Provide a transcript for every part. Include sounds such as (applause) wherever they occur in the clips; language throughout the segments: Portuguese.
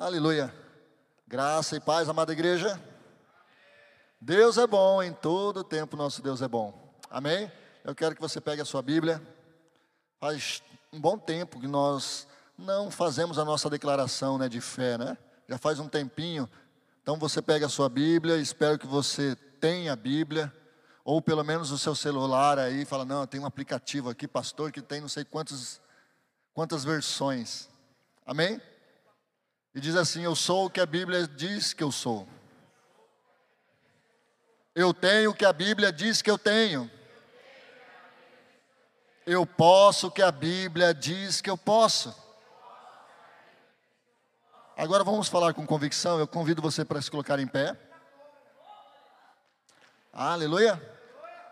Aleluia. Graça e paz, amada igreja. Deus é bom, em todo tempo nosso Deus é bom. Amém? Eu quero que você pegue a sua Bíblia. Faz um bom tempo que nós não fazemos a nossa declaração né, de fé, né? Já faz um tempinho. Então você pega a sua Bíblia, espero que você tenha a Bíblia, ou pelo menos o seu celular aí, fala, não, tem um aplicativo aqui, pastor, que tem não sei quantos, quantas versões. Amém? E diz assim: Eu sou o que a Bíblia diz que eu sou. Eu tenho o que a Bíblia diz que eu tenho. Eu posso o que a Bíblia diz que eu posso. Agora vamos falar com convicção. Eu convido você para se colocar em pé. Aleluia.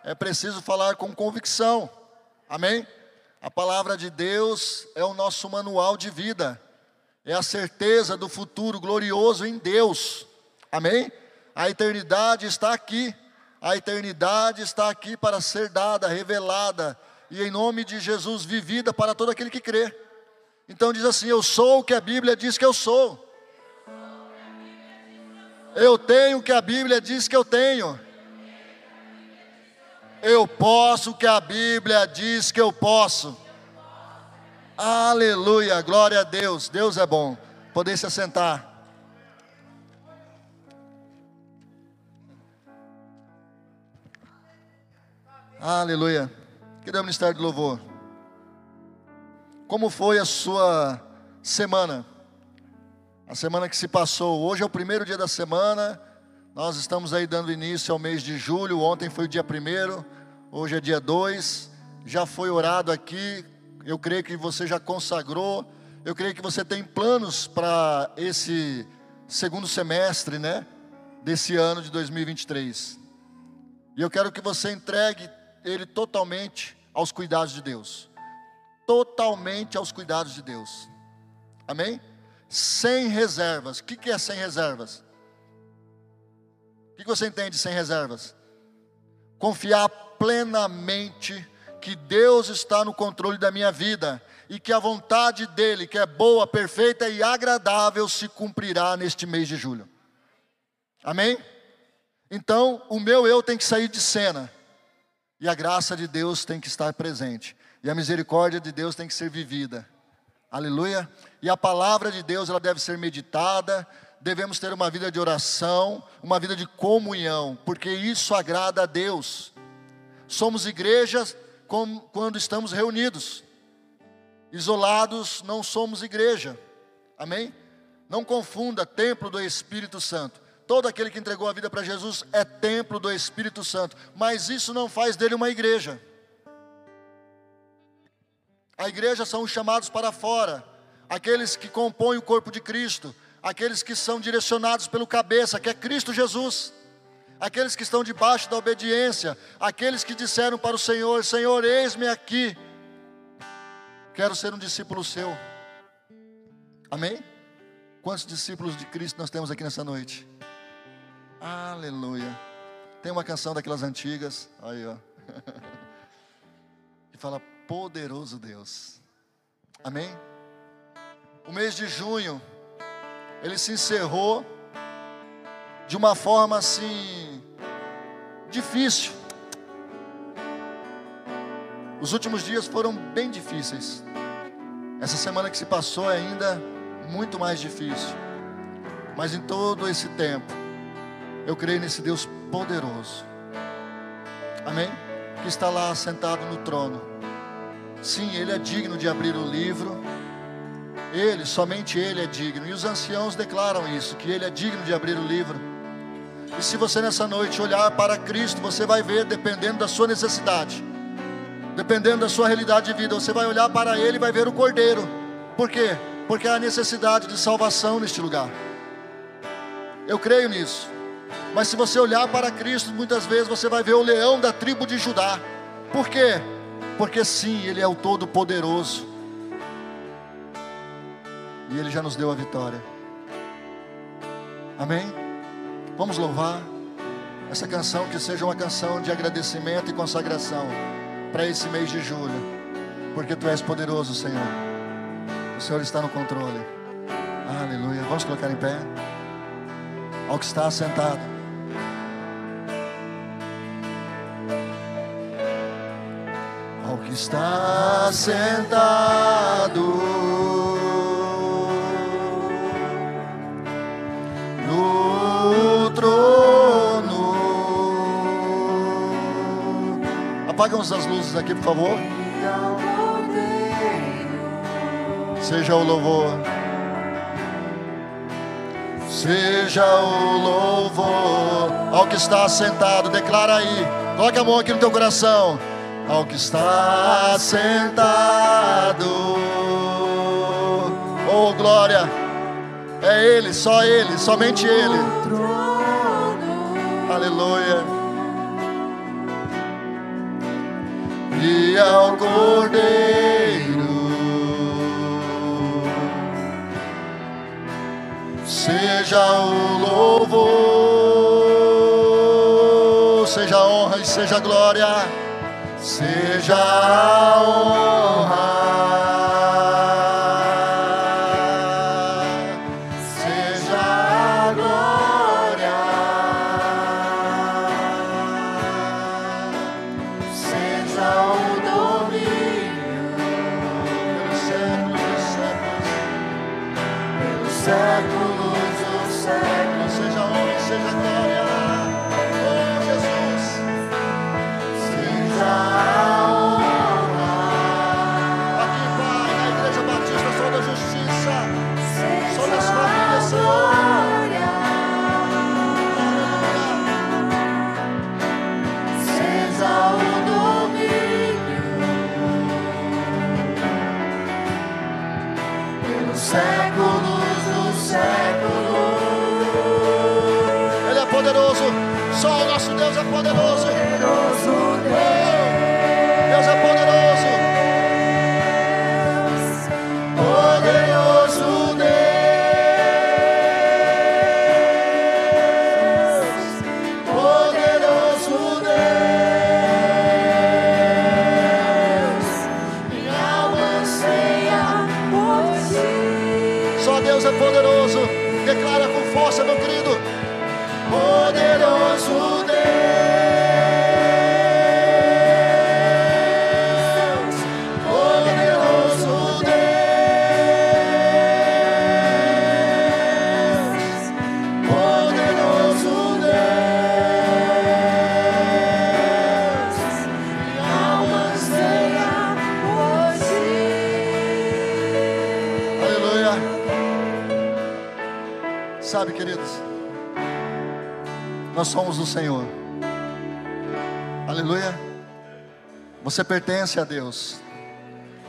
É preciso falar com convicção. Amém? A palavra de Deus é o nosso manual de vida é a certeza do futuro glorioso em Deus. Amém? A eternidade está aqui. A eternidade está aqui para ser dada, revelada e em nome de Jesus vivida para todo aquele que crê. Então diz assim: Eu sou o que a Bíblia diz que eu sou. Eu tenho o que a Bíblia diz que eu tenho. Eu posso o que a Bíblia diz que eu posso. Aleluia, glória a Deus, Deus é bom. Poder se assentar. Aleluia. Que dá o ministério de louvor. Como foi a sua semana? A semana que se passou. Hoje é o primeiro dia da semana. Nós estamos aí dando início ao mês de julho. Ontem foi o dia primeiro. Hoje é dia 2. Já foi orado aqui eu creio que você já consagrou. Eu creio que você tem planos para esse segundo semestre, né? Desse ano de 2023. E eu quero que você entregue ele totalmente aos cuidados de Deus. Totalmente aos cuidados de Deus. Amém? Sem reservas. O que é sem reservas? O que você entende sem reservas? Confiar plenamente que Deus está no controle da minha vida e que a vontade dEle, que é boa, perfeita e agradável, se cumprirá neste mês de julho. Amém? Então, o meu eu tem que sair de cena e a graça de Deus tem que estar presente e a misericórdia de Deus tem que ser vivida. Aleluia. E a palavra de Deus ela deve ser meditada, devemos ter uma vida de oração, uma vida de comunhão, porque isso agrada a Deus. Somos igrejas como quando estamos reunidos. Isolados não somos igreja. Amém? Não confunda templo do Espírito Santo. Todo aquele que entregou a vida para Jesus é templo do Espírito Santo, mas isso não faz dele uma igreja. A igreja são os chamados para fora, aqueles que compõem o corpo de Cristo, aqueles que são direcionados pelo cabeça, que é Cristo Jesus aqueles que estão debaixo da obediência, aqueles que disseram para o Senhor: Senhor, eis-me aqui, quero ser um discípulo seu. Amém? Quantos discípulos de Cristo nós temos aqui nessa noite? Aleluia. Tem uma canção daquelas antigas, aí ó, (laughs) que fala: Poderoso Deus. Amém? O mês de junho, ele se encerrou de uma forma assim difícil. Os últimos dias foram bem difíceis. Essa semana que se passou é ainda muito mais difícil. Mas em todo esse tempo, eu creio nesse Deus poderoso. Amém? Que está lá sentado no trono. Sim, Ele é digno de abrir o livro. Ele, somente Ele é digno. E os anciãos declaram isso, que Ele é digno de abrir o livro. E se você nessa noite olhar para Cristo, você vai ver, dependendo da sua necessidade, dependendo da sua realidade de vida, você vai olhar para Ele e vai ver o Cordeiro. Por quê? Porque há necessidade de salvação neste lugar. Eu creio nisso. Mas se você olhar para Cristo, muitas vezes você vai ver o leão da tribo de Judá. Por quê? Porque sim, Ele é o Todo-Poderoso. E Ele já nos deu a vitória. Amém? Vamos louvar essa canção que seja uma canção de agradecimento e consagração para esse mês de julho, porque tu és poderoso, Senhor. O Senhor está no controle. Aleluia. Vamos colocar em pé. Ao que está sentado. Ao que está sentado Apagamos as luzes aqui, por favor. Seja o louvor. Seja o louvor ao que está sentado. Declara aí. Coloque a mão aqui no teu coração. Ao que está sentado. Oh, glória. É Ele, só Ele, somente Ele. Aleluia. E ao Cordeiro. seja o louvor, seja a honra e seja a glória, seja a honra. Nós somos do Senhor. Aleluia. Você pertence a Deus.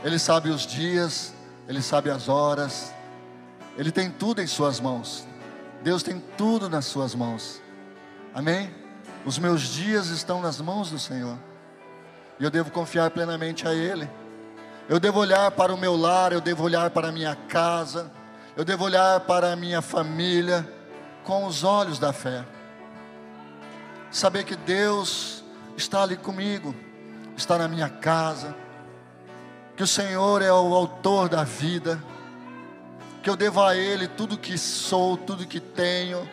Ele sabe os dias, Ele sabe as horas, Ele tem tudo em Suas mãos. Deus tem tudo nas Suas mãos. Amém? Os meus dias estão nas mãos do Senhor. E eu devo confiar plenamente a Ele. Eu devo olhar para o meu lar, eu devo olhar para a minha casa, eu devo olhar para a minha família com os olhos da fé. Saber que Deus está ali comigo, está na minha casa, que o Senhor é o autor da vida, que eu devo a Ele tudo que sou, tudo que tenho.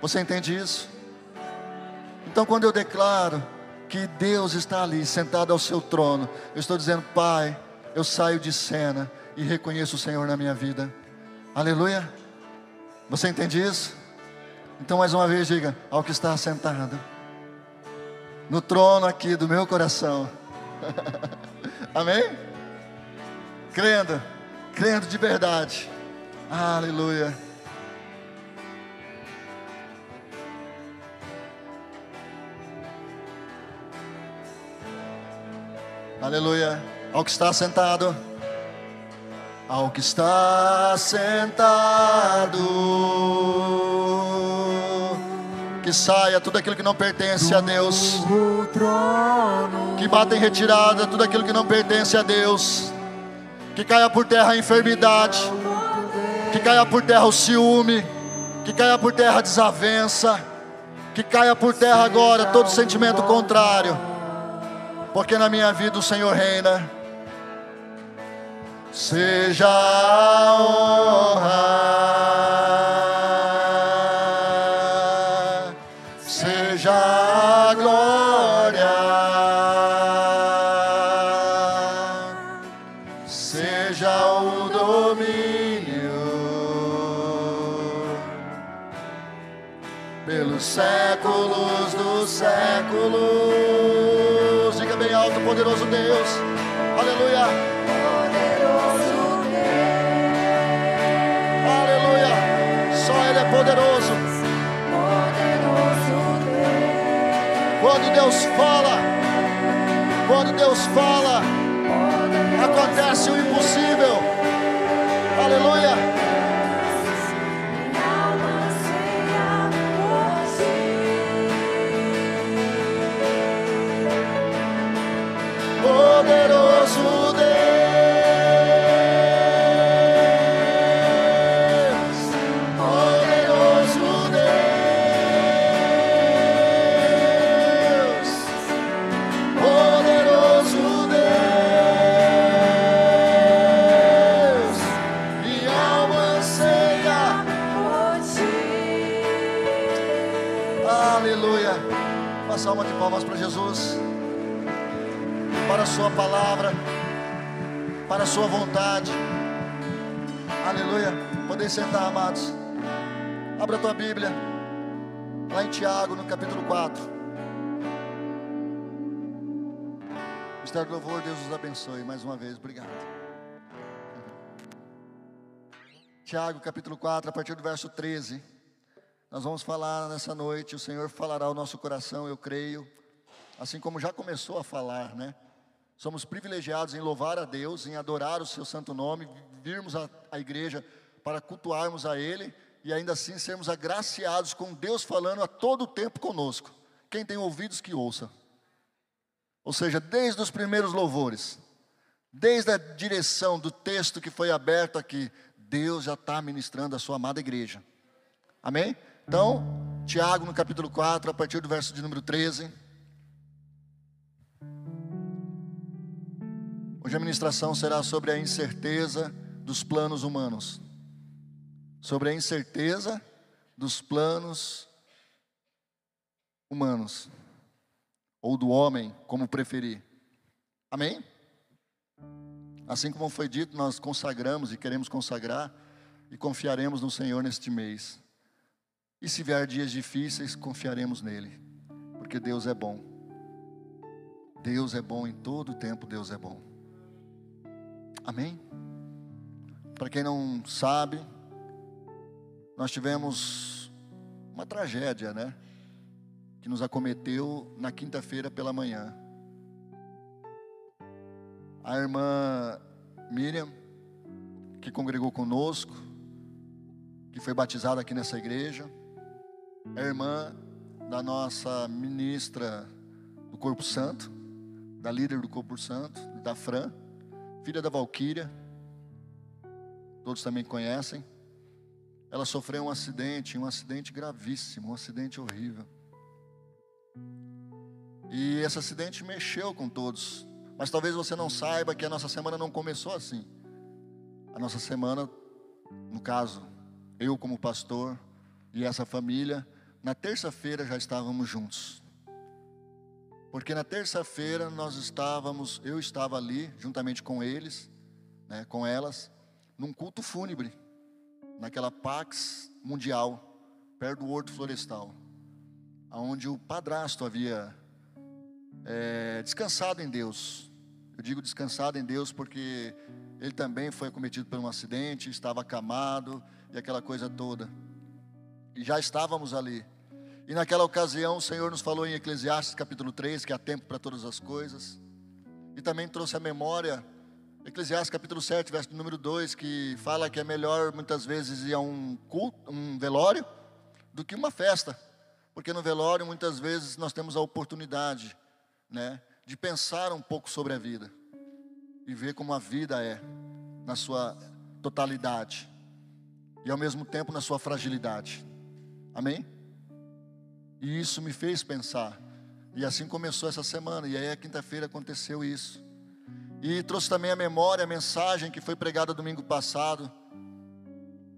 Você entende isso? Então, quando eu declaro que Deus está ali, sentado ao seu trono, eu estou dizendo, Pai, eu saio de cena e reconheço o Senhor na minha vida. Aleluia. Você entende isso? Então, mais uma vez, diga: ao que está sentado no trono aqui do meu coração. (laughs) Amém? Crendo, crendo de verdade. Aleluia. Aleluia. Ao que está sentado. Ao que está sentado. Que saia tudo aquilo que não pertence a Deus. Que bata em retirada tudo aquilo que não pertence a Deus. Que caia por terra a enfermidade. Que caia por terra o ciúme. Que caia por terra a desavença. Que caia por terra agora todo sentimento contrário. Porque na minha vida o Senhor reina seja a honra, seja a glória, seja o domínio pelos séculos dos séculos. Diga bem alto, poderoso Deus. Aleluia. Quando Deus fala, quando Deus fala, acontece o impossível. Aleluia. Podem sentar, amados. Abra a tua Bíblia. Lá em Tiago, no capítulo 4. Mistério do louvor, Deus os abençoe mais uma vez. Obrigado. Tiago, capítulo 4, a partir do verso 13. Nós vamos falar nessa noite, o Senhor falará ao nosso coração, eu creio, assim como já começou a falar, né? Somos privilegiados em louvar a Deus, em adorar o seu santo nome, virmos à igreja para cultuarmos a Ele e ainda assim sermos agraciados com Deus falando a todo tempo conosco. Quem tem ouvidos que ouça. Ou seja, desde os primeiros louvores, desde a direção do texto que foi aberto aqui, Deus já está ministrando a sua amada igreja. Amém? Então, Tiago no capítulo 4, a partir do verso de número 13. Hoje a ministração será sobre a incerteza dos planos humanos. Sobre a incerteza dos planos humanos. Ou do homem, como preferir. Amém? Assim como foi dito, nós consagramos e queremos consagrar e confiaremos no Senhor neste mês. E se vier dias difíceis, confiaremos nele, porque Deus é bom. Deus é bom em todo tempo, Deus é bom. Amém? Para quem não sabe, nós tivemos uma tragédia, né? Que nos acometeu na quinta-feira pela manhã. A irmã Miriam, que congregou conosco, que foi batizada aqui nessa igreja, é irmã da nossa ministra do Corpo Santo, da líder do Corpo Santo, da Fran, filha da Valquíria, todos também conhecem. Ela sofreu um acidente, um acidente gravíssimo, um acidente horrível. E esse acidente mexeu com todos. Mas talvez você não saiba que a nossa semana não começou assim. A nossa semana, no caso, eu como pastor e essa família, na terça-feira já estávamos juntos. Porque na terça-feira nós estávamos, eu estava ali, juntamente com eles, né, com elas, num culto fúnebre, naquela Pax Mundial, perto do Horto Florestal, onde o padrasto havia é, descansado em Deus. Eu digo descansado em Deus porque ele também foi acometido por um acidente, estava acamado e aquela coisa toda. E já estávamos ali. E naquela ocasião o Senhor nos falou em Eclesiastes capítulo 3 que há tempo para todas as coisas. E também trouxe a memória Eclesiastes capítulo 7, verso número 2, que fala que é melhor muitas vezes ir a um culto, um velório, do que uma festa. Porque no velório muitas vezes nós temos a oportunidade, né, de pensar um pouco sobre a vida e ver como a vida é na sua totalidade e ao mesmo tempo na sua fragilidade. Amém? E isso me fez pensar. E assim começou essa semana, e aí a quinta-feira aconteceu isso. E trouxe também a memória, a mensagem que foi pregada domingo passado.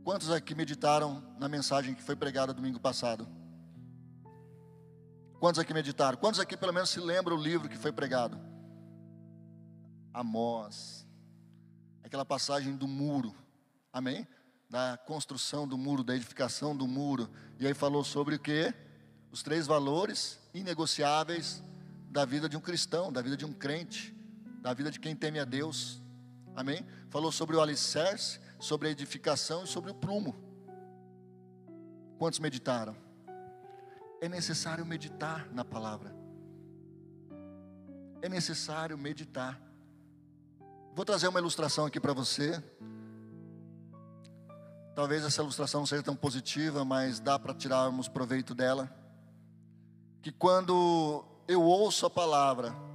Quantos aqui meditaram na mensagem que foi pregada domingo passado? Quantos aqui meditaram? Quantos aqui pelo menos se lembram o livro que foi pregado? Amós. Aquela passagem do muro. Amém? da construção do muro, da edificação do muro. E aí falou sobre o que? Os três valores inegociáveis da vida de um cristão, da vida de um crente, da vida de quem teme a Deus. Amém? Falou sobre o alicerce, sobre a edificação e sobre o prumo. Quantos meditaram? É necessário meditar na palavra. É necessário meditar. Vou trazer uma ilustração aqui para você. Talvez essa ilustração não seja tão positiva, mas dá para tirarmos proveito dela. Que quando eu ouço a palavra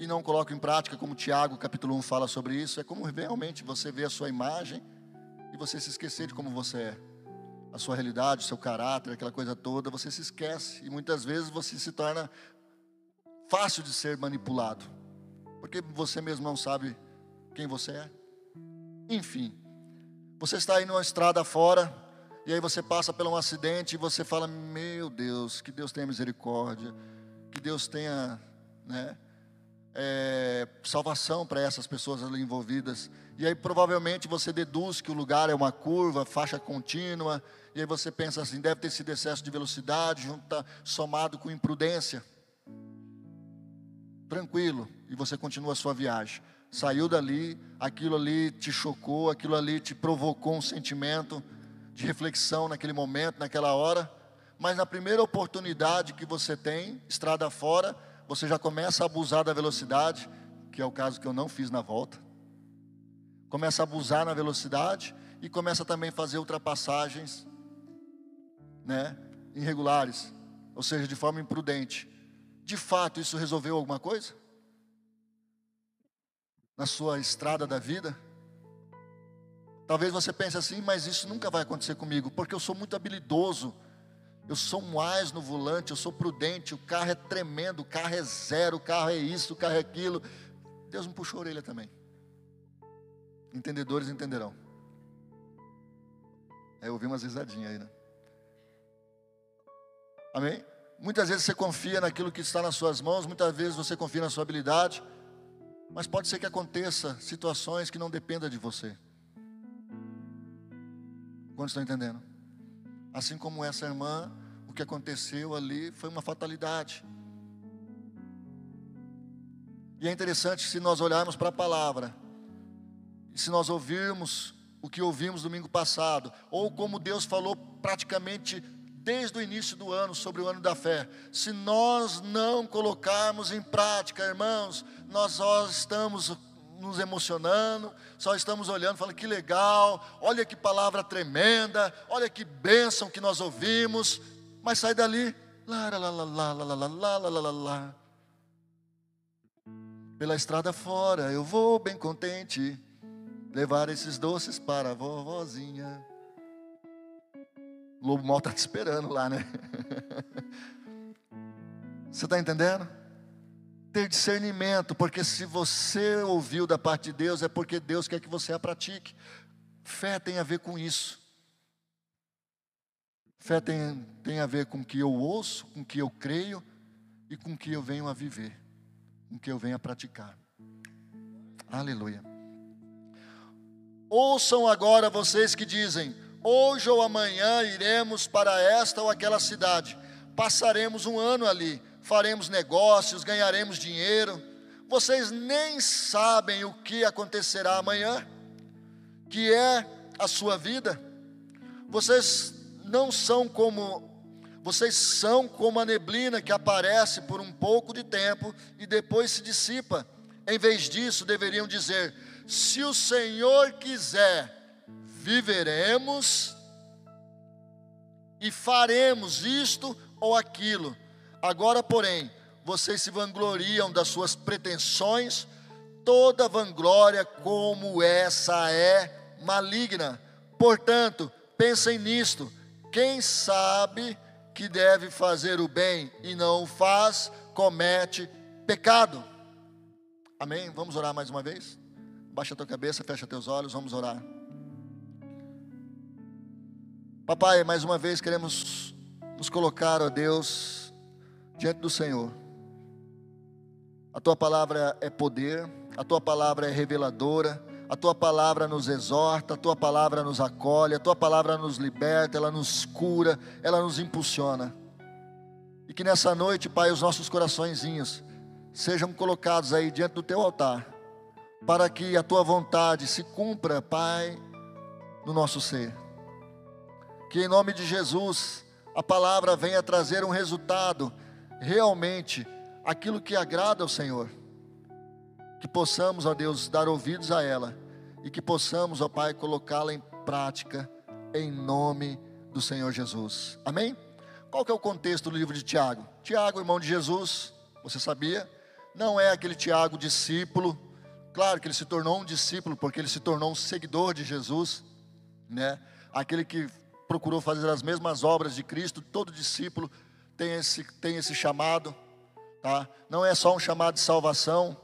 e não coloco em prática, como Tiago capítulo 1 fala sobre isso, é como realmente você vê a sua imagem e você se esquecer de como você é. A sua realidade, o seu caráter, aquela coisa toda, você se esquece e muitas vezes você se torna fácil de ser manipulado, porque você mesmo não sabe quem você é. Enfim, você está aí numa estrada fora, e aí você passa por um acidente e você fala: Meu Deus, que Deus tenha misericórdia, que Deus tenha né, é, salvação para essas pessoas ali envolvidas. E aí provavelmente você deduz que o lugar é uma curva, faixa contínua, e aí você pensa assim: deve ter sido excesso de velocidade, junta, somado com imprudência. Tranquilo, e você continua a sua viagem saiu dali, aquilo ali te chocou, aquilo ali te provocou um sentimento de reflexão naquele momento, naquela hora, mas na primeira oportunidade que você tem, estrada fora, você já começa a abusar da velocidade, que é o caso que eu não fiz na volta. Começa a abusar na velocidade e começa também a fazer ultrapassagens, né, irregulares, ou seja, de forma imprudente. De fato, isso resolveu alguma coisa? na sua estrada da vida. Talvez você pense assim, mas isso nunca vai acontecer comigo, porque eu sou muito habilidoso. Eu sou ás no volante, eu sou prudente, o carro é tremendo, o carro é zero, o carro é isso, o carro é aquilo. Deus me puxou a orelha também. Entendedores entenderão. É, eu ouvi umas risadinhas aí, né? Amém? Muitas vezes você confia naquilo que está nas suas mãos, muitas vezes você confia na sua habilidade. Mas pode ser que aconteça situações que não dependam de você. Quantos estão entendendo? Assim como essa irmã, o que aconteceu ali foi uma fatalidade. E é interessante se nós olharmos para a palavra, e se nós ouvirmos o que ouvimos domingo passado, ou como Deus falou praticamente desde o início do ano sobre o ano da fé. Se nós não colocarmos em prática, irmãos, nós só estamos nos emocionando, só estamos olhando, falando que legal, olha que palavra tremenda, olha que bênção que nós ouvimos, mas sai dali, lá, lá, lá, lá, lá, lá, lá, lá, lá, lá. Pela estrada fora, eu vou bem contente levar esses doces para a vovozinha. O lobo mal está te esperando lá, né? Você está entendendo? Ter discernimento, porque se você ouviu da parte de Deus, é porque Deus quer que você a pratique. Fé tem a ver com isso. Fé tem, tem a ver com o que eu ouço, com o que eu creio e com o que eu venho a viver, com o que eu venho a praticar. Aleluia. Ouçam agora vocês que dizem: Hoje ou amanhã iremos para esta ou aquela cidade, passaremos um ano ali, faremos negócios, ganharemos dinheiro. Vocês nem sabem o que acontecerá amanhã, que é a sua vida. Vocês não são como vocês são como a neblina que aparece por um pouco de tempo e depois se dissipa. Em vez disso, deveriam dizer: se o Senhor quiser, viveremos e faremos isto ou aquilo. Agora, porém, vocês se vangloriam das suas pretensões, toda vanglória como essa é maligna. Portanto, pensem nisto: quem sabe que deve fazer o bem e não o faz, comete pecado. Amém? Vamos orar mais uma vez? Baixa a tua cabeça, fecha teus olhos, vamos orar. Papai, mais uma vez queremos nos colocar, ó Deus, diante do Senhor. A tua palavra é poder, a tua palavra é reveladora, A tua palavra nos exorta, a tua palavra nos acolhe, a tua palavra nos liberta, ela nos cura, ela nos impulsiona. E que nessa noite, Pai, os nossos coraçõezinhos sejam colocados aí diante do teu altar, para que a tua vontade se cumpra, Pai, no nosso ser. Que em nome de Jesus a palavra venha trazer um resultado realmente aquilo que agrada ao Senhor. Que possamos, ó Deus, dar ouvidos a ela e que possamos, ó Pai, colocá-la em prática em nome do Senhor Jesus. Amém? Qual que é o contexto do livro de Tiago? Tiago, irmão de Jesus, você sabia? Não é aquele Tiago discípulo. Claro que ele se tornou um discípulo porque ele se tornou um seguidor de Jesus, né? Aquele que procurou fazer as mesmas obras de Cristo, todo discípulo tem esse, tem esse chamado, tá? Não é só um chamado de salvação,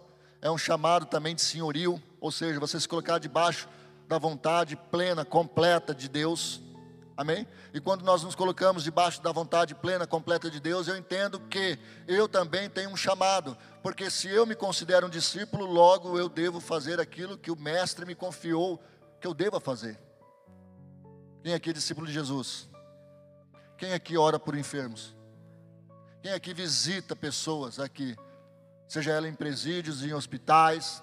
é um chamado também de senhorio, ou seja, você se colocar debaixo da vontade plena, completa de Deus, amém? E quando nós nos colocamos debaixo da vontade plena, completa de Deus, eu entendo que eu também tenho um chamado, porque se eu me considero um discípulo, logo eu devo fazer aquilo que o Mestre me confiou que eu deva fazer. Quem aqui é discípulo de Jesus? Quem aqui ora por enfermos? Quem aqui visita pessoas aqui? Seja ela em presídios, em hospitais,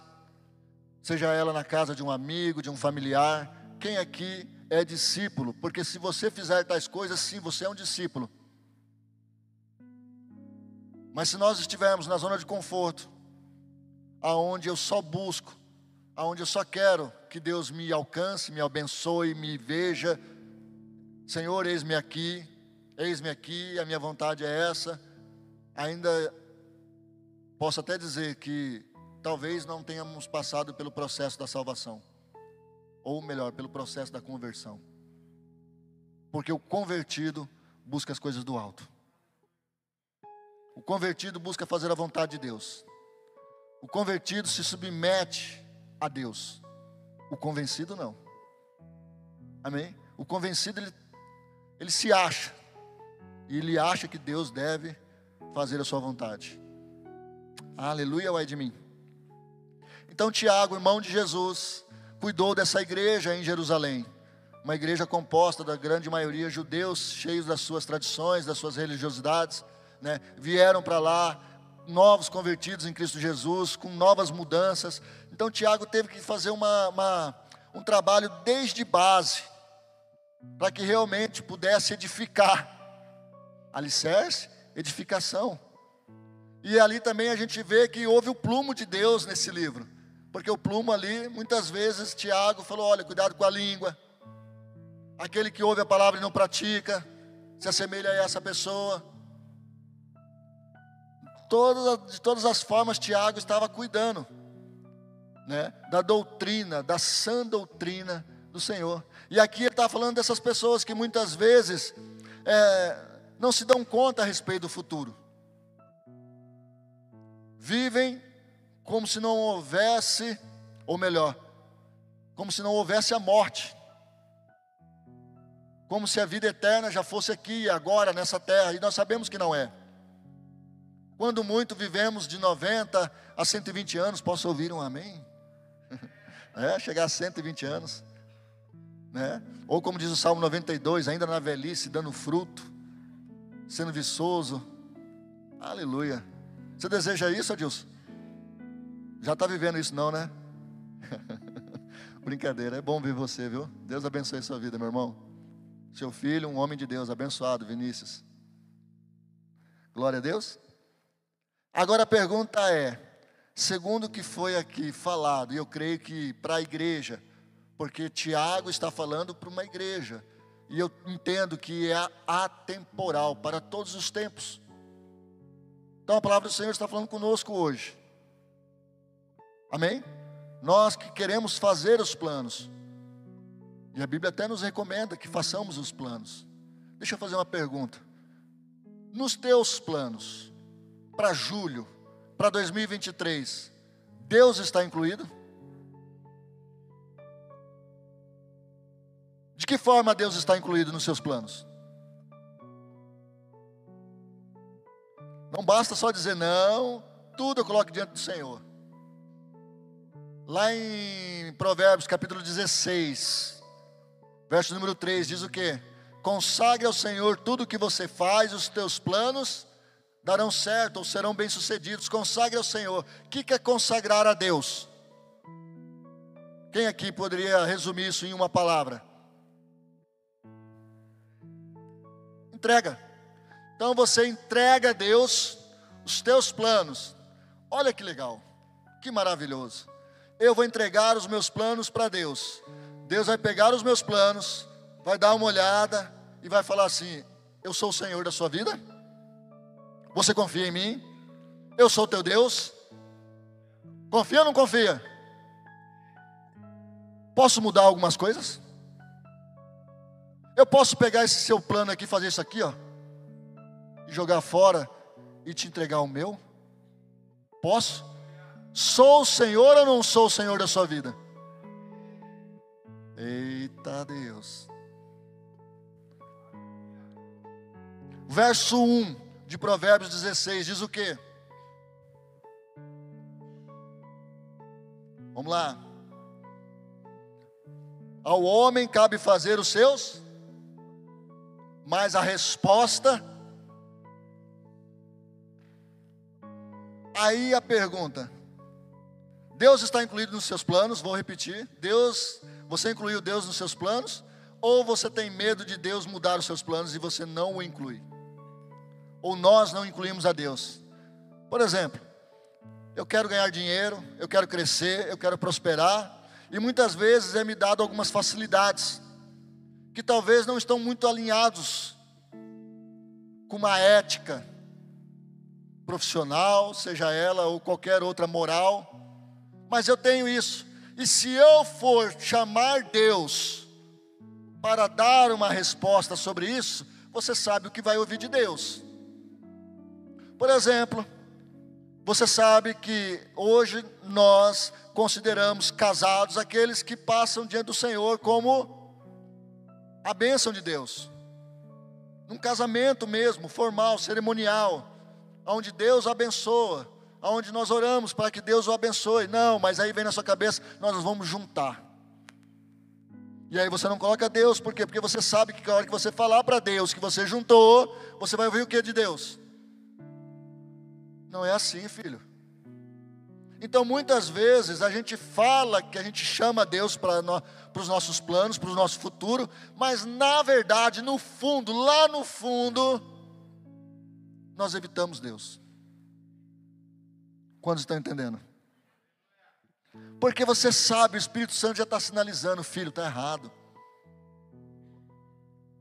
seja ela na casa de um amigo, de um familiar. Quem aqui é discípulo? Porque se você fizer tais coisas, sim, você é um discípulo. Mas se nós estivermos na zona de conforto, aonde eu só busco, aonde eu só quero que Deus me alcance, me abençoe, me veja, Senhor, eis-me aqui, eis-me aqui, a minha vontade é essa. Ainda posso até dizer que talvez não tenhamos passado pelo processo da salvação, ou melhor, pelo processo da conversão. Porque o convertido busca as coisas do alto. O convertido busca fazer a vontade de Deus. O convertido se submete a Deus. O convencido não. Amém? O convencido ele ele se acha. E ele acha que Deus deve fazer a sua vontade. Aleluia, vai de mim. Então Tiago, irmão de Jesus, cuidou dessa igreja em Jerusalém. Uma igreja composta da grande maioria judeus, cheios das suas tradições, das suas religiosidades, né? Vieram para lá novos convertidos em Cristo Jesus, com novas mudanças. Então Tiago teve que fazer uma, uma um trabalho desde base para que realmente pudesse edificar. Alicerce, edificação. E ali também a gente vê que houve o plumo de Deus nesse livro. Porque o plumo ali, muitas vezes, Tiago falou: olha, cuidado com a língua. Aquele que ouve a palavra e não pratica, se assemelha a essa pessoa. Todas, de todas as formas, Tiago estava cuidando né, da doutrina, da sã doutrina do Senhor. E aqui ele está falando dessas pessoas que muitas vezes é, não se dão conta a respeito do futuro. Vivem como se não houvesse, ou melhor, como se não houvesse a morte. Como se a vida eterna já fosse aqui, agora, nessa terra, e nós sabemos que não é. Quando muito vivemos de 90 a 120 anos, posso ouvir um amém? (laughs) É, chegar a 120 anos né? Ou como diz o Salmo 92, ainda na velhice, dando fruto, sendo viçoso. Aleluia. Você deseja isso, Adilson? Já está vivendo isso não, né? (laughs) Brincadeira, é bom ver você, viu? Deus abençoe sua vida, meu irmão. Seu filho, um homem de Deus, abençoado, Vinícius. Glória a Deus. Agora a pergunta é: segundo o que foi aqui falado, e eu creio que para a igreja, porque Tiago está falando para uma igreja, e eu entendo que é atemporal para todos os tempos. Então a palavra do Senhor está falando conosco hoje. Amém? Nós que queremos fazer os planos, e a Bíblia até nos recomenda que façamos os planos. Deixa eu fazer uma pergunta. Nos teus planos, para julho, para 2023, Deus está incluído? De que forma Deus está incluído nos seus planos? Não basta só dizer não, tudo eu coloco diante do Senhor. Lá em Provérbios capítulo 16, verso número 3, diz o que? Consagre ao Senhor tudo o que você faz, os teus planos darão certo ou serão bem-sucedidos. Consagre ao Senhor. O que é consagrar a Deus? Quem aqui poderia resumir isso em uma palavra? Entrega. Então você entrega a Deus os teus planos. Olha que legal, que maravilhoso. Eu vou entregar os meus planos para Deus. Deus vai pegar os meus planos, vai dar uma olhada e vai falar assim: Eu sou o Senhor da sua vida? Você confia em mim? Eu sou teu Deus? Confia ou não confia? Posso mudar algumas coisas? Eu posso pegar esse seu plano aqui, fazer isso aqui, ó, e jogar fora e te entregar o meu? Posso? Sou o Senhor ou não sou o Senhor da sua vida? Eita Deus. Verso 1 de Provérbios 16 diz o quê? Vamos lá. Ao homem cabe fazer os seus, mas a resposta. Aí a pergunta: Deus está incluído nos seus planos? Vou repetir. Deus, você incluiu Deus nos seus planos? Ou você tem medo de Deus mudar os seus planos e você não o inclui? Ou nós não incluímos a Deus? Por exemplo, eu quero ganhar dinheiro, eu quero crescer, eu quero prosperar, e muitas vezes é me dado algumas facilidades que talvez não estão muito alinhados com uma ética profissional, seja ela ou qualquer outra moral, mas eu tenho isso. E se eu for chamar Deus para dar uma resposta sobre isso, você sabe o que vai ouvir de Deus. Por exemplo, você sabe que hoje nós consideramos casados aqueles que passam diante do Senhor como a bênção de Deus. Num casamento mesmo, formal, cerimonial, onde Deus abençoa, onde nós oramos para que Deus o abençoe. Não, mas aí vem na sua cabeça, nós vamos juntar. E aí você não coloca Deus, por quê? Porque você sabe que na hora que você falar para Deus que você juntou, você vai ouvir o que de Deus? Não é assim, filho. Então, muitas vezes a gente fala que a gente chama Deus para no, os nossos planos, para o nosso futuro, mas na verdade, no fundo, lá no fundo, nós evitamos Deus. Quantos estão entendendo? Porque você sabe, o Espírito Santo já está sinalizando, filho, está errado.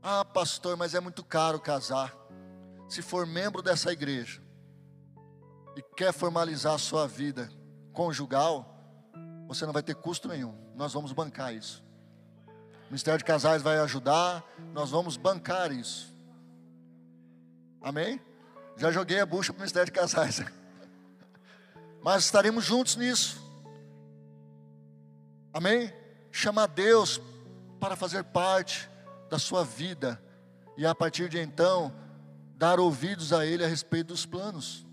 Ah, pastor, mas é muito caro casar. Se for membro dessa igreja, e quer formalizar a sua vida conjugal, você não vai ter custo nenhum. Nós vamos bancar isso. O Ministério de Casais vai ajudar, nós vamos bancar isso. Amém? Já joguei a bucha para o Ministério de Casais. (laughs) Mas estaremos juntos nisso. Amém? Chamar Deus para fazer parte da sua vida. E a partir de então, dar ouvidos a Ele a respeito dos planos.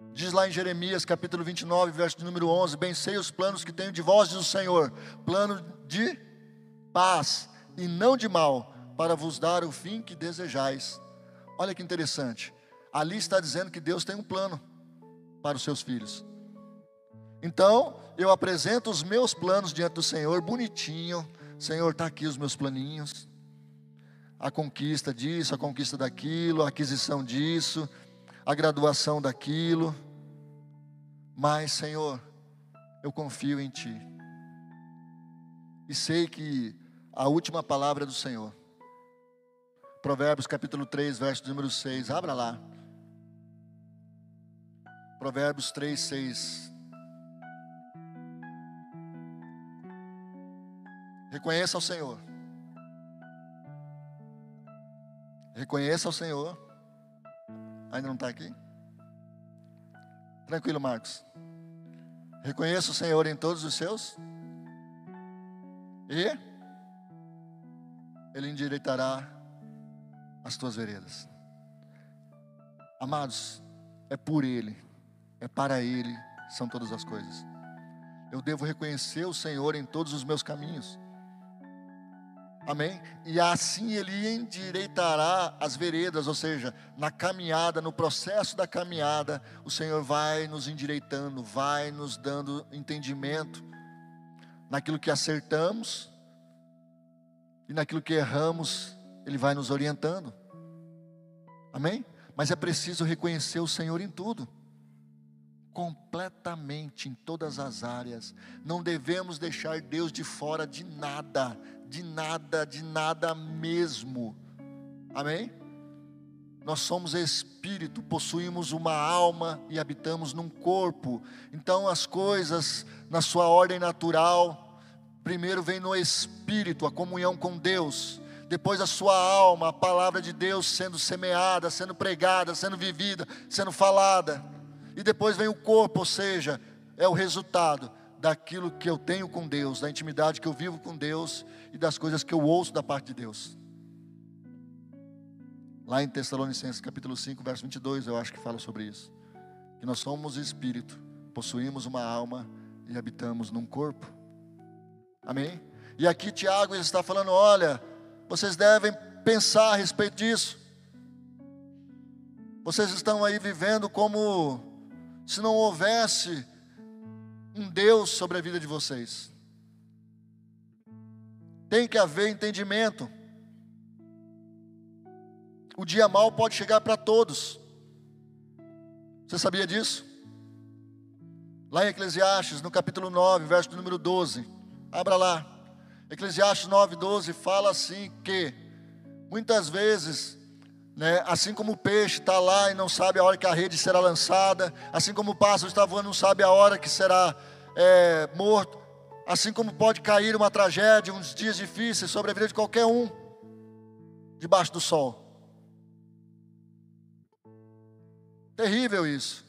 Diz lá em Jeremias capítulo 29, verso número 11: Bem sei os planos que tenho de vós, diz o Senhor, plano de paz e não de mal, para vos dar o fim que desejais. Olha que interessante, ali está dizendo que Deus tem um plano para os seus filhos. Então, eu apresento os meus planos diante do Senhor, bonitinho. Senhor, está aqui os meus planinhos. A conquista disso, a conquista daquilo, a aquisição disso a graduação daquilo. Mas, Senhor, eu confio em Ti. E sei que a última palavra é do Senhor. Provérbios capítulo 3, verso número 6. Abra lá. Provérbios 3, 6. Reconheça ao Senhor. Reconheça ao Senhor Ainda não está aqui? Tranquilo, Marcos. Reconheça o Senhor em todos os seus. E Ele endireitará as tuas veredas. Amados, é por Ele, é para Ele, são todas as coisas. Eu devo reconhecer o Senhor em todos os meus caminhos. Amém? E assim ele endireitará as veredas, ou seja, na caminhada, no processo da caminhada, o Senhor vai nos endireitando, vai nos dando entendimento naquilo que acertamos e naquilo que erramos, ele vai nos orientando. Amém? Mas é preciso reconhecer o Senhor em tudo completamente em todas as áreas. Não devemos deixar Deus de fora de nada, de nada, de nada mesmo. Amém? Nós somos espírito, possuímos uma alma e habitamos num corpo. Então as coisas na sua ordem natural, primeiro vem no espírito, a comunhão com Deus. Depois a sua alma, a palavra de Deus sendo semeada, sendo pregada, sendo vivida, sendo falada e depois vem o corpo, ou seja, é o resultado daquilo que eu tenho com Deus, da intimidade que eu vivo com Deus e das coisas que eu ouço da parte de Deus. Lá em Tessalonicenses capítulo 5, verso 22, eu acho que fala sobre isso. Que nós somos espírito, possuímos uma alma e habitamos num corpo. Amém? E aqui Tiago está falando: olha, vocês devem pensar a respeito disso. Vocês estão aí vivendo como se não houvesse um Deus sobre a vida de vocês. Tem que haver entendimento. O dia mal pode chegar para todos. Você sabia disso? Lá em Eclesiastes, no capítulo 9, verso número 12. Abra lá. Eclesiastes 9, 12 fala assim que muitas vezes né? Assim como o peixe está lá e não sabe a hora que a rede será lançada, assim como o pássaro está voando e não sabe a hora que será é, morto, assim como pode cair uma tragédia, uns dias difíceis sobre a vida de qualquer um, debaixo do sol. Terrível isso.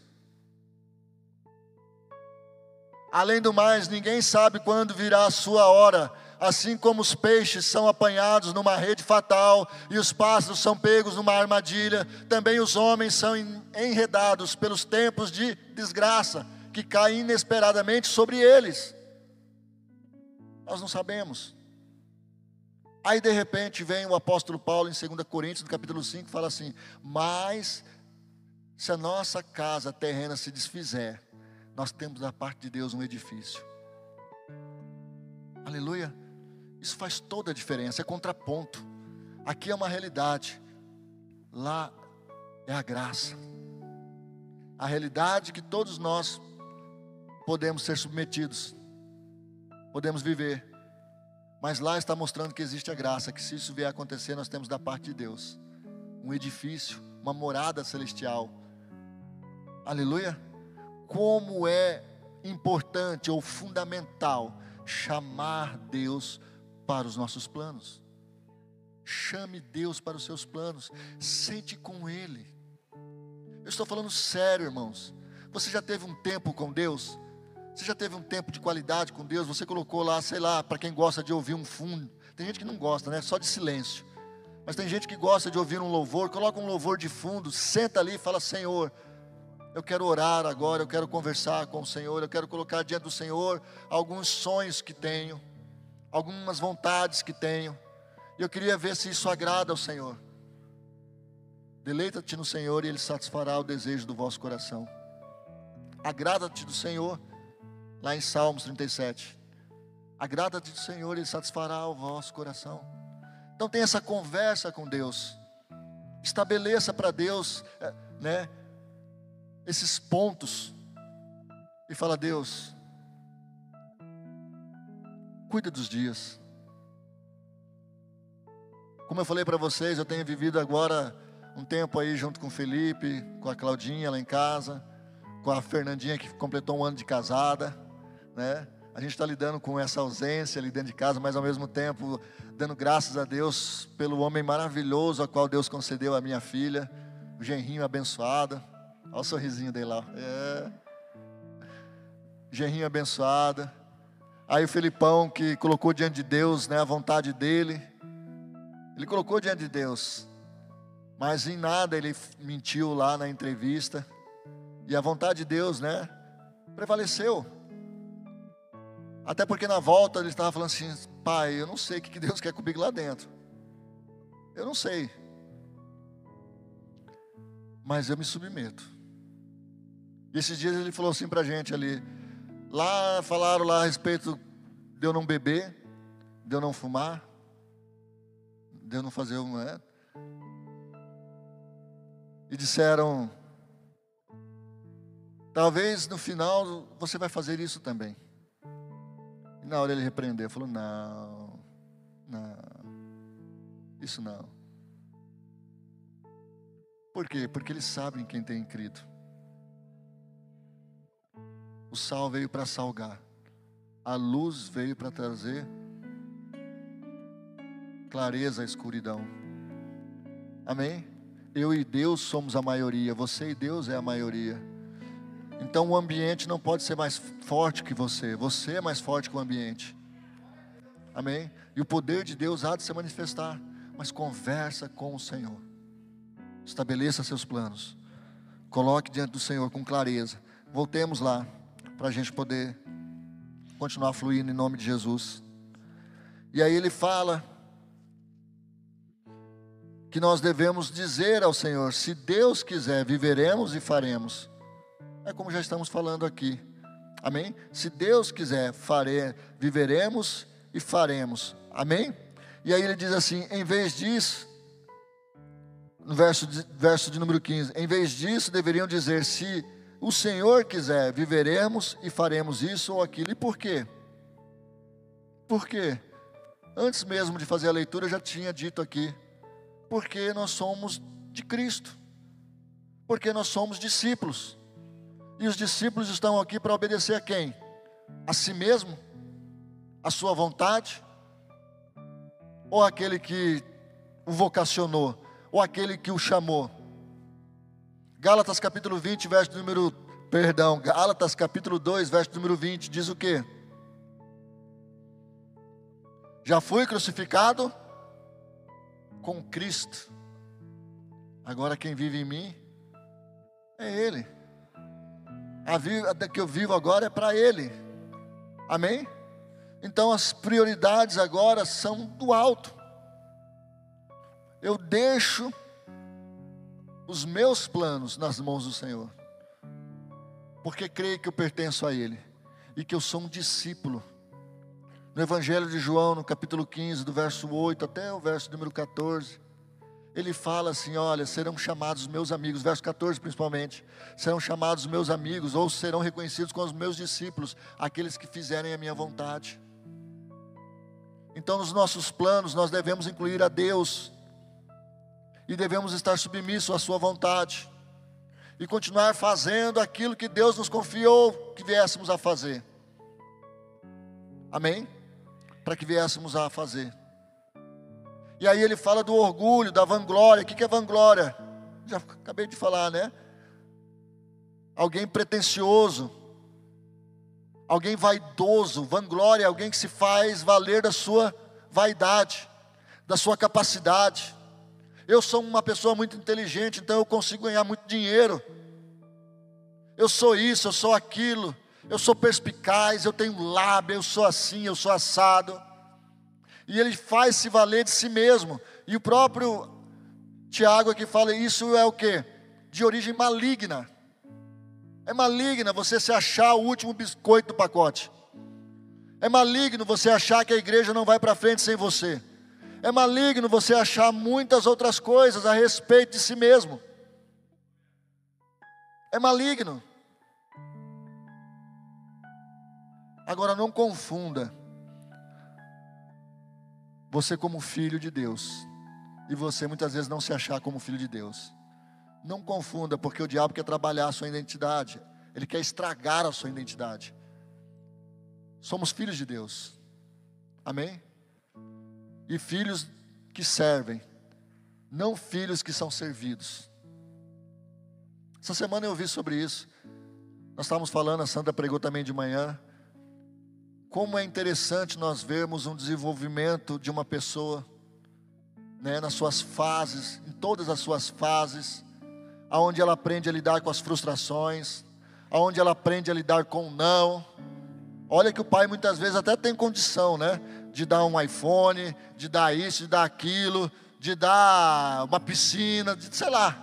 Além do mais, ninguém sabe quando virá a sua hora assim como os peixes são apanhados numa rede fatal e os pássaros são pegos numa armadilha, também os homens são enredados pelos tempos de desgraça que caem inesperadamente sobre eles. Nós não sabemos. Aí de repente vem o apóstolo Paulo em 2 Coríntios, no capítulo 5, fala assim: Mas se a nossa casa terrena se desfizer, nós temos da parte de Deus um edifício. Aleluia. Isso faz toda a diferença, é contraponto. Aqui é uma realidade, lá é a graça. A realidade que todos nós podemos ser submetidos, podemos viver. Mas lá está mostrando que existe a graça, que se isso vier a acontecer, nós temos da parte de Deus um edifício, uma morada celestial. Aleluia! Como é importante ou fundamental chamar Deus para os nossos planos. Chame Deus para os seus planos. Sente com Ele. Eu estou falando sério, irmãos. Você já teve um tempo com Deus? Você já teve um tempo de qualidade com Deus? Você colocou lá, sei lá, para quem gosta de ouvir um fundo. Tem gente que não gosta, né? Só de silêncio. Mas tem gente que gosta de ouvir um louvor. Coloca um louvor de fundo, senta ali e fala: Senhor, eu quero orar agora, eu quero conversar com o Senhor, eu quero colocar diante do Senhor alguns sonhos que tenho algumas vontades que tenho. E eu queria ver se isso agrada ao Senhor. Deleita-te no Senhor e Ele satisfará o desejo do vosso coração. Agrada-te do Senhor, lá em Salmos 37. Agrada-te do Senhor e Ele satisfará o vosso coração. Então tenha essa conversa com Deus. Estabeleça para Deus, eh, né, esses pontos. E fala, Deus, Cuida dos dias. Como eu falei para vocês, eu tenho vivido agora um tempo aí junto com o Felipe, com a Claudinha lá em casa, com a Fernandinha que completou um ano de casada, né? A gente está lidando com essa ausência ali dentro de casa, mas ao mesmo tempo dando graças a Deus pelo homem maravilhoso a qual Deus concedeu a minha filha, o genrinho abençoado. Olha o sorrisinho dele lá. É. Genrinho abençoado. Aí o Felipão que colocou diante de Deus, né, a vontade dele. Ele colocou diante de Deus. Mas em nada ele mentiu lá na entrevista. E a vontade de Deus, né, prevaleceu. Até porque na volta ele estava falando assim: Pai, eu não sei o que Deus quer comigo lá dentro. Eu não sei. Mas eu me submeto. E esses dias ele falou assim para a gente ali. Lá falaram lá a respeito de eu não beber, de eu não fumar, de eu não fazer um. Né? E disseram: Talvez no final você vai fazer isso também. E na hora ele repreendeu, falou: Não, não, isso não. Por quê? Porque eles sabem quem tem crido. O sal veio para salgar, a luz veio para trazer clareza à escuridão. Amém? Eu e Deus somos a maioria, você e Deus é a maioria. Então o ambiente não pode ser mais forte que você, você é mais forte que o ambiente. Amém? E o poder de Deus há de se manifestar, mas conversa com o Senhor. Estabeleça seus planos. Coloque diante do Senhor com clareza. Voltemos lá para a gente poder continuar fluindo em nome de Jesus. E aí ele fala que nós devemos dizer ao Senhor: se Deus quiser, viveremos e faremos. É como já estamos falando aqui. Amém? Se Deus quiser, fare, viveremos e faremos. Amém? E aí ele diz assim: em vez disso, no verso de, verso de número 15, em vez disso deveriam dizer: se o Senhor quiser, viveremos e faremos isso ou aquilo. E por quê? Por quê? Antes mesmo de fazer a leitura, eu já tinha dito aqui. Porque nós somos de Cristo. Porque nós somos discípulos. E os discípulos estão aqui para obedecer a quem? A si mesmo? A sua vontade? Ou aquele que o vocacionou? Ou aquele que o chamou? Gálatas capítulo 20, verso número, perdão, Gálatas capítulo 2, verso número 20, diz o quê? Já fui crucificado com Cristo. Agora quem vive em mim é Ele. A vida que eu vivo agora é para Ele. Amém? Então as prioridades agora são do alto. Eu deixo os meus planos nas mãos do Senhor, porque creio que eu pertenço a Ele e que eu sou um discípulo. No Evangelho de João, no capítulo 15, do verso 8 até o verso número 14, ele fala assim: Olha, serão chamados meus amigos, verso 14 principalmente, serão chamados meus amigos, ou serão reconhecidos como os meus discípulos, aqueles que fizerem a minha vontade. Então, nos nossos planos, nós devemos incluir a Deus, e devemos estar submissos à Sua vontade, e continuar fazendo aquilo que Deus nos confiou que viéssemos a fazer. Amém? Para que viéssemos a fazer. E aí ele fala do orgulho, da vanglória. O que é vanglória? Já acabei de falar, né? Alguém pretensioso, alguém vaidoso. Vanglória é alguém que se faz valer da sua vaidade, da sua capacidade. Eu sou uma pessoa muito inteligente, então eu consigo ganhar muito dinheiro. Eu sou isso, eu sou aquilo. Eu sou perspicaz, eu tenho lábio, eu sou assim, eu sou assado. E ele faz se valer de si mesmo. E o próprio Tiago aqui fala: isso é o que? De origem maligna. É maligna você se achar o último biscoito do pacote. É maligno você achar que a igreja não vai para frente sem você. É maligno você achar muitas outras coisas a respeito de si mesmo. É maligno. Agora não confunda você como filho de Deus e você muitas vezes não se achar como filho de Deus. Não confunda, porque o diabo quer trabalhar a sua identidade, ele quer estragar a sua identidade. Somos filhos de Deus, amém? E filhos que servem, não filhos que são servidos. Essa semana eu ouvi sobre isso. Nós estávamos falando, a Sandra pregou também de manhã. Como é interessante nós vermos um desenvolvimento de uma pessoa, né, nas suas fases, em todas as suas fases, aonde ela aprende a lidar com as frustrações, aonde ela aprende a lidar com o não, Olha que o pai muitas vezes até tem condição, né? De dar um iPhone, de dar isso, de dar aquilo, de dar uma piscina, de, sei lá.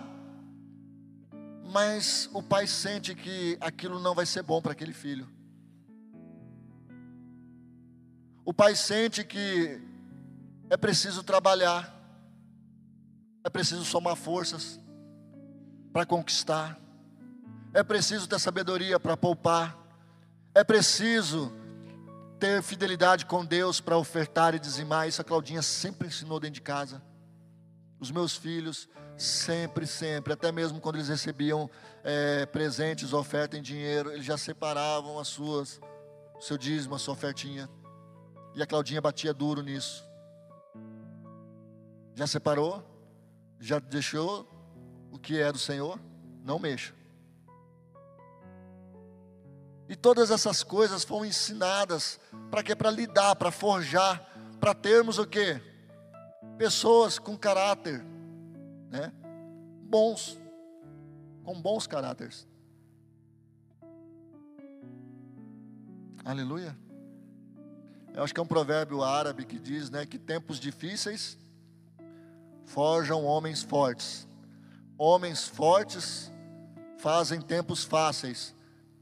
Mas o pai sente que aquilo não vai ser bom para aquele filho. O pai sente que é preciso trabalhar, é preciso somar forças para conquistar, é preciso ter sabedoria para poupar, é preciso ter fidelidade com Deus para ofertar e dizimar. Isso a Claudinha sempre ensinou dentro de casa. Os meus filhos, sempre, sempre, até mesmo quando eles recebiam é, presentes, oferta em dinheiro, eles já separavam as suas, o seu dízimo, a sua ofertinha. E a Claudinha batia duro nisso. Já separou? Já deixou o que é do Senhor? Não mexa. E todas essas coisas foram ensinadas para quê? Para lidar, para forjar, para termos o quê? Pessoas com caráter, né? Bons, com bons caráteres. Aleluia. Eu acho que é um provérbio árabe que diz, né, que tempos difíceis forjam homens fortes. Homens fortes fazem tempos fáceis.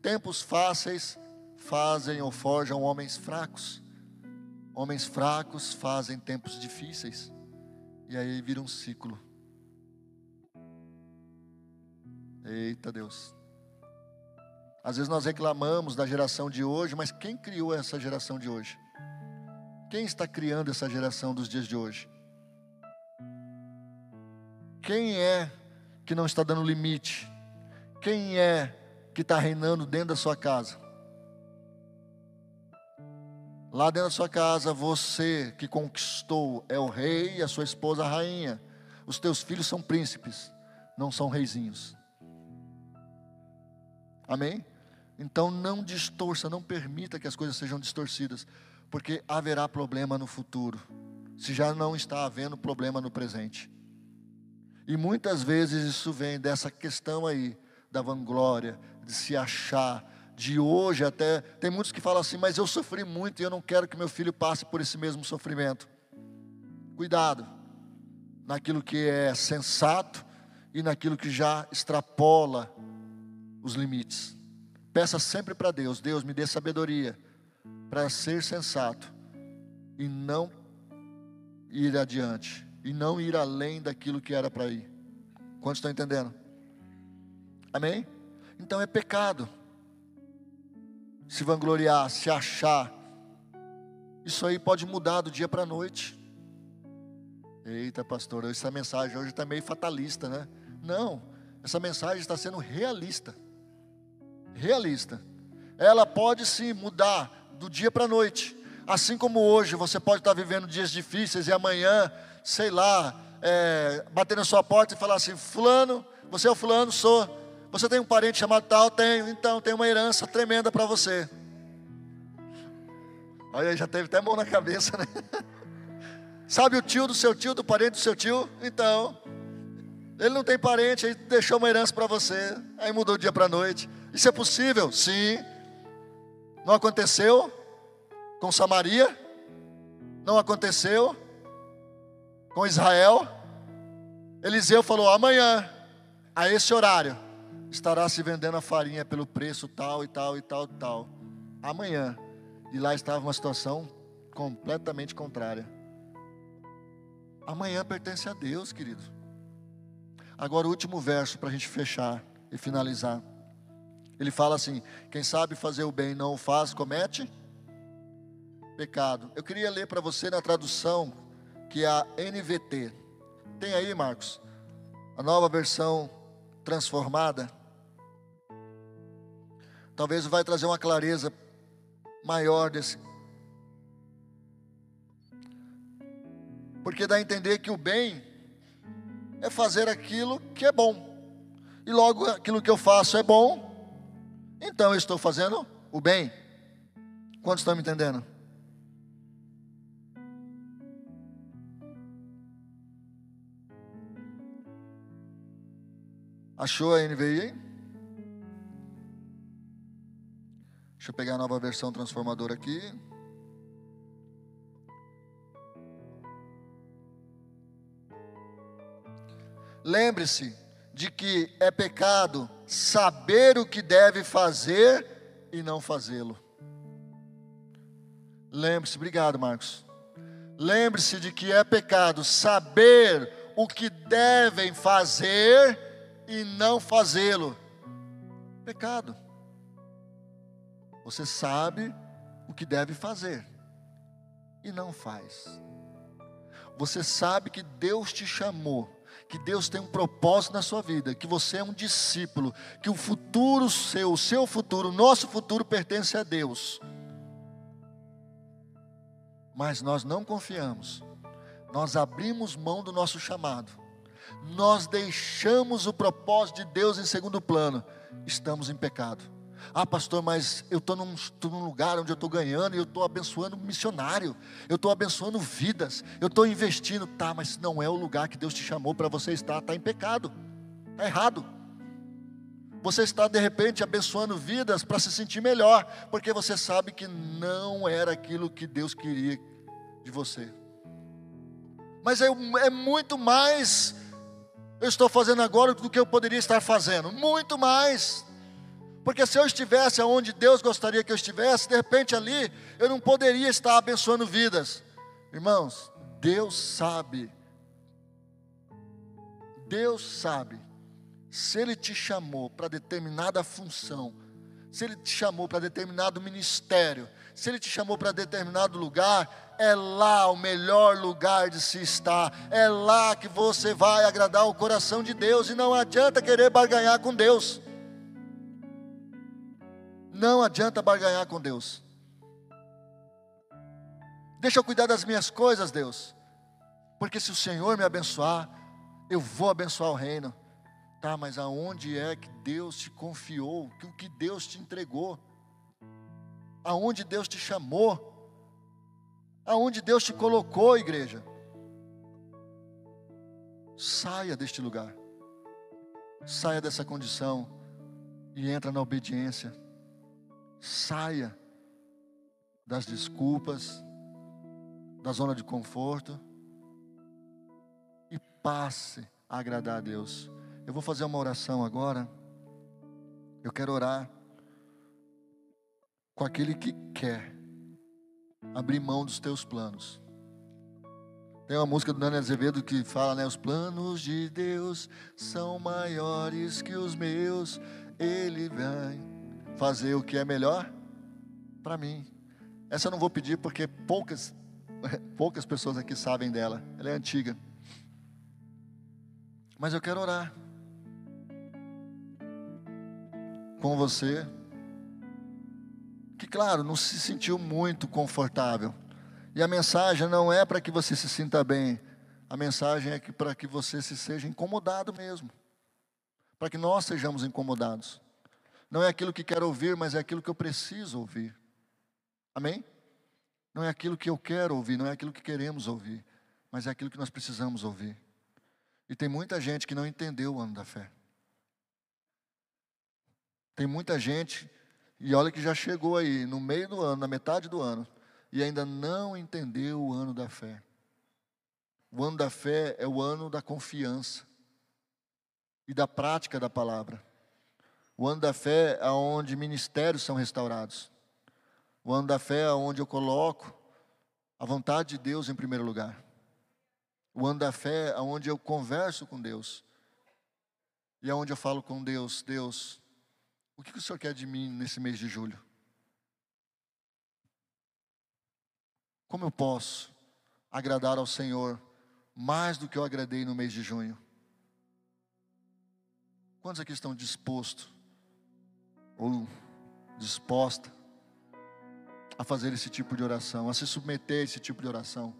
Tempos fáceis fazem ou forjam homens fracos. Homens fracos fazem tempos difíceis. E aí vira um ciclo. Eita Deus. Às vezes nós reclamamos da geração de hoje, mas quem criou essa geração de hoje? Quem está criando essa geração dos dias de hoje? Quem é que não está dando limite? Quem é que está reinando dentro da sua casa? Lá dentro da sua casa, você que conquistou é o rei e a sua esposa a rainha. Os teus filhos são príncipes, não são reizinhos. Amém? Então não distorça, não permita que as coisas sejam distorcidas, porque haverá problema no futuro, se já não está havendo problema no presente. E muitas vezes isso vem dessa questão aí, da vanglória, de se achar, de hoje até. Tem muitos que falam assim, mas eu sofri muito e eu não quero que meu filho passe por esse mesmo sofrimento. Cuidado naquilo que é sensato e naquilo que já extrapola os limites. Peça sempre para Deus: Deus, me dê sabedoria para ser sensato e não ir adiante, e não ir além daquilo que era para ir. Quantos estão entendendo? Amém? Então é pecado se vangloriar, se achar. Isso aí pode mudar do dia para a noite. Eita, pastor, essa mensagem hoje está meio fatalista, né? Não, essa mensagem está sendo realista. Realista. Ela pode sim mudar do dia para a noite. Assim como hoje você pode estar vivendo dias difíceis e amanhã, sei lá, é, bater na sua porta e falar assim: Fulano, você é o Fulano, sou. Você tem um parente chamado tal? Tenho. Então, tem uma herança tremenda para você. Olha, já teve até mão na cabeça, né? (laughs) Sabe o tio do seu tio, do parente do seu tio? Então, ele não tem parente, aí deixou uma herança para você, aí mudou o dia para a noite. Isso é possível? Sim. Não aconteceu com Samaria? Não aconteceu com Israel? Eliseu falou: amanhã, a esse horário, estará se vendendo a farinha pelo preço tal e tal e tal e tal. Amanhã. E lá estava uma situação completamente contrária. Amanhã pertence a Deus, querido. Agora o último verso para a gente fechar e finalizar. Ele fala assim: quem sabe fazer o bem não o faz, comete pecado. Eu queria ler para você na tradução que é a NVT. Tem aí, Marcos, a nova versão transformada. Talvez vai trazer uma clareza maior desse. Porque dá a entender que o bem é fazer aquilo que é bom. E logo aquilo que eu faço é bom, então eu estou fazendo o bem. Quantos estão me entendendo? Achou a NVI aí? Deixa eu pegar a nova versão transformadora aqui. Lembre-se de que é pecado saber o que deve fazer e não fazê-lo. Lembre-se, obrigado, Marcos. Lembre-se de que é pecado saber o que devem fazer e não fazê-lo. Pecado. Você sabe o que deve fazer e não faz. Você sabe que Deus te chamou, que Deus tem um propósito na sua vida, que você é um discípulo, que o futuro seu, o seu futuro, o nosso futuro pertence a Deus. Mas nós não confiamos, nós abrimos mão do nosso chamado, nós deixamos o propósito de Deus em segundo plano, estamos em pecado. Ah, pastor, mas eu estou num, num lugar onde eu estou ganhando e eu estou abençoando missionário, eu estou abençoando vidas, eu estou investindo. Tá, mas não é o lugar que Deus te chamou para você estar, está em pecado, está errado. Você está de repente abençoando vidas para se sentir melhor, porque você sabe que não era aquilo que Deus queria de você. Mas é, é muito mais eu estou fazendo agora do que eu poderia estar fazendo, muito mais. Porque se eu estivesse onde Deus gostaria que eu estivesse, de repente ali eu não poderia estar abençoando vidas. Irmãos, Deus sabe. Deus sabe. Se Ele te chamou para determinada função, se Ele te chamou para determinado ministério, se Ele te chamou para determinado lugar, é lá o melhor lugar de se estar, é lá que você vai agradar o coração de Deus, e não adianta querer barganhar com Deus. Não adianta barganhar com Deus. Deixa eu cuidar das minhas coisas, Deus. Porque se o Senhor me abençoar, eu vou abençoar o reino. Tá, mas aonde é que Deus te confiou? O que Deus te entregou? Aonde Deus te chamou? Aonde Deus te colocou, igreja? Saia deste lugar. Saia dessa condição e entra na obediência. Saia das desculpas, da zona de conforto e passe a agradar a Deus. Eu vou fazer uma oração agora. Eu quero orar com aquele que quer abrir mão dos teus planos. Tem uma música do Daniel Azevedo que fala, né? Os planos de Deus são maiores que os meus. Ele vai fazer o que é melhor para mim. Essa eu não vou pedir porque poucas, (laughs) poucas pessoas aqui sabem dela. Ela é antiga. Mas eu quero orar com você. Que, claro, não se sentiu muito confortável. E a mensagem não é para que você se sinta bem. A mensagem é que para que você se seja incomodado mesmo. Para que nós sejamos incomodados. Não é aquilo que quero ouvir, mas é aquilo que eu preciso ouvir. Amém? Não é aquilo que eu quero ouvir, não é aquilo que queremos ouvir, mas é aquilo que nós precisamos ouvir. E tem muita gente que não entendeu o ano da fé. Tem muita gente, e olha que já chegou aí, no meio do ano, na metade do ano, e ainda não entendeu o ano da fé. O ano da fé é o ano da confiança e da prática da palavra. O ano da fé é onde ministérios são restaurados. O ano da fé é onde eu coloco a vontade de Deus em primeiro lugar. O ano da fé é onde eu converso com Deus. E é onde eu falo com Deus: Deus, o que o Senhor quer de mim nesse mês de julho? Como eu posso agradar ao Senhor mais do que eu agradei no mês de junho? Quantos aqui estão dispostos ou disposta a fazer esse tipo de oração, a se submeter a esse tipo de oração.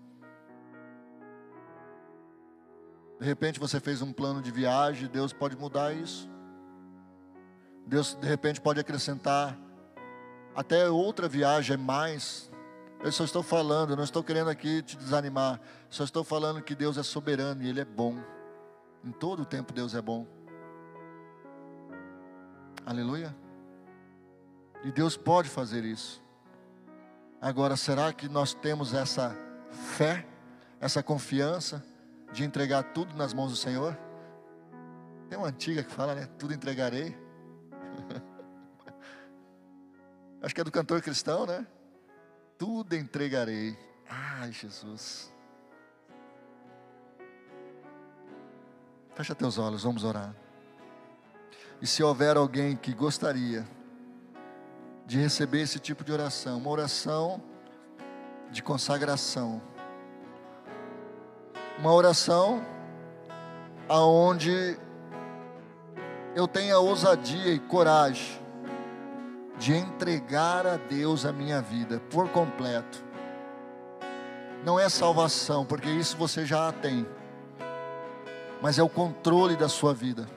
De repente você fez um plano de viagem, Deus pode mudar isso. Deus de repente pode acrescentar até outra viagem mais. Eu só estou falando, não estou querendo aqui te desanimar. Só estou falando que Deus é soberano e Ele é bom. Em todo o tempo Deus é bom. Aleluia. E Deus pode fazer isso. Agora, será que nós temos essa fé, essa confiança de entregar tudo nas mãos do Senhor? Tem uma antiga que fala, né? Tudo entregarei. (laughs) Acho que é do cantor cristão, né? Tudo entregarei. Ai, Jesus. Fecha teus olhos, vamos orar. E se houver alguém que gostaria de receber esse tipo de oração, uma oração de consagração, uma oração aonde eu tenha ousadia e coragem de entregar a Deus a minha vida por completo. Não é salvação, porque isso você já tem, mas é o controle da sua vida,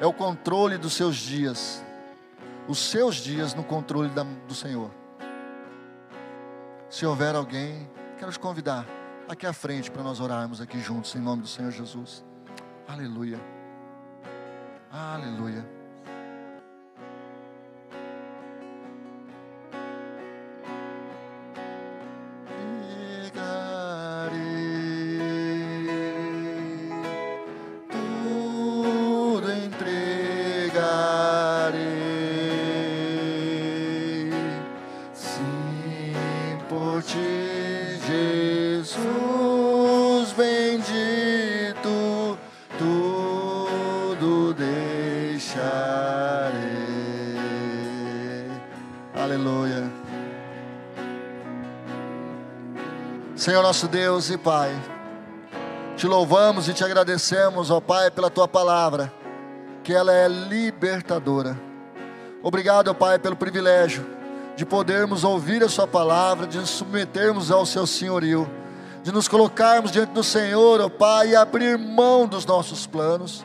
é o controle dos seus dias, os seus dias no controle da, do Senhor. Se houver alguém, quero te convidar aqui à frente para nós orarmos aqui juntos em nome do Senhor Jesus. Aleluia. Aleluia. Senhor nosso Deus e Pai, te louvamos e te agradecemos, ó Pai, pela tua palavra, que ela é libertadora. Obrigado, ó Pai, pelo privilégio de podermos ouvir a Sua palavra, de nos submetermos ao Seu senhorio, de nos colocarmos diante do Senhor, ó Pai, e abrir mão dos nossos planos,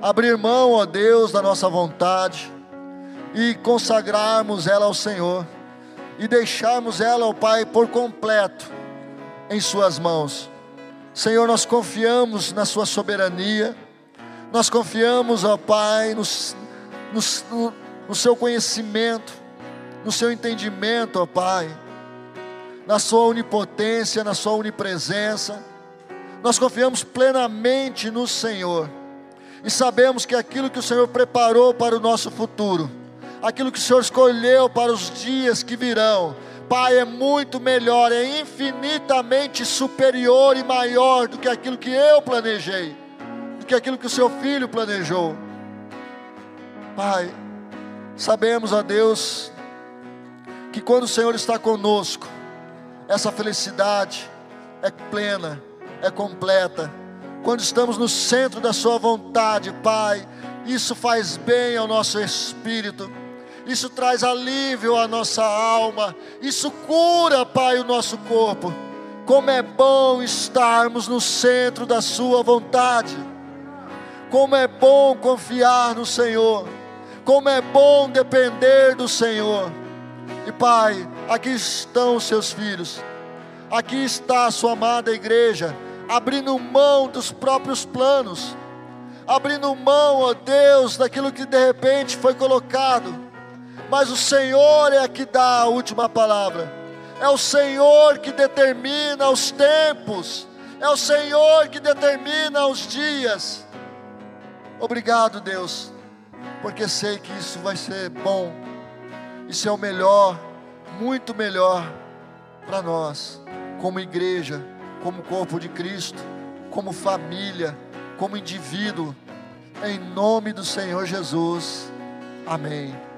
abrir mão, ó Deus, da nossa vontade e consagrarmos ela ao Senhor e deixarmos ela, ó Pai, por completo em Suas mãos. Senhor, nós confiamos na Sua soberania, nós confiamos, ó Pai, no, no, no, Seu conhecimento, no Seu entendimento, ó Pai, na Sua onipotência, na Sua onipresença. Nós confiamos plenamente no Senhor e sabemos que aquilo que o Senhor preparou para o nosso futuro, aquilo que o Senhor escolheu para os dias que virão, Pai, é muito melhor, é infinitamente superior e maior do que aquilo que eu planejei, do que aquilo que o seu filho planejou. Pai, sabemos, ó Deus, que quando o Senhor está conosco, essa felicidade é plena, é completa. Quando estamos no centro da Sua vontade, Pai, isso faz bem ao nosso espírito isso traz alívio à nossa alma, isso cura, Pai, o nosso corpo. Como é bom estarmos no centro da Sua vontade, como é bom confiar no Senhor, como é bom depender do Senhor. E Pai, aqui estão os seus filhos, aqui está a Sua amada igreja, abrindo mão dos próprios planos, abrindo mão, ó Deus, daquilo que de repente foi colocado mas o Senhor é que dá a última palavra. É o Senhor que determina os tempos. É o Senhor que determina os dias. Obrigado, Deus, porque sei que isso vai ser bom. Isso é o melhor, muito melhor para nós, como igreja, como corpo de Cristo, como família, como indivíduo. Em nome do Senhor Jesus. Amém.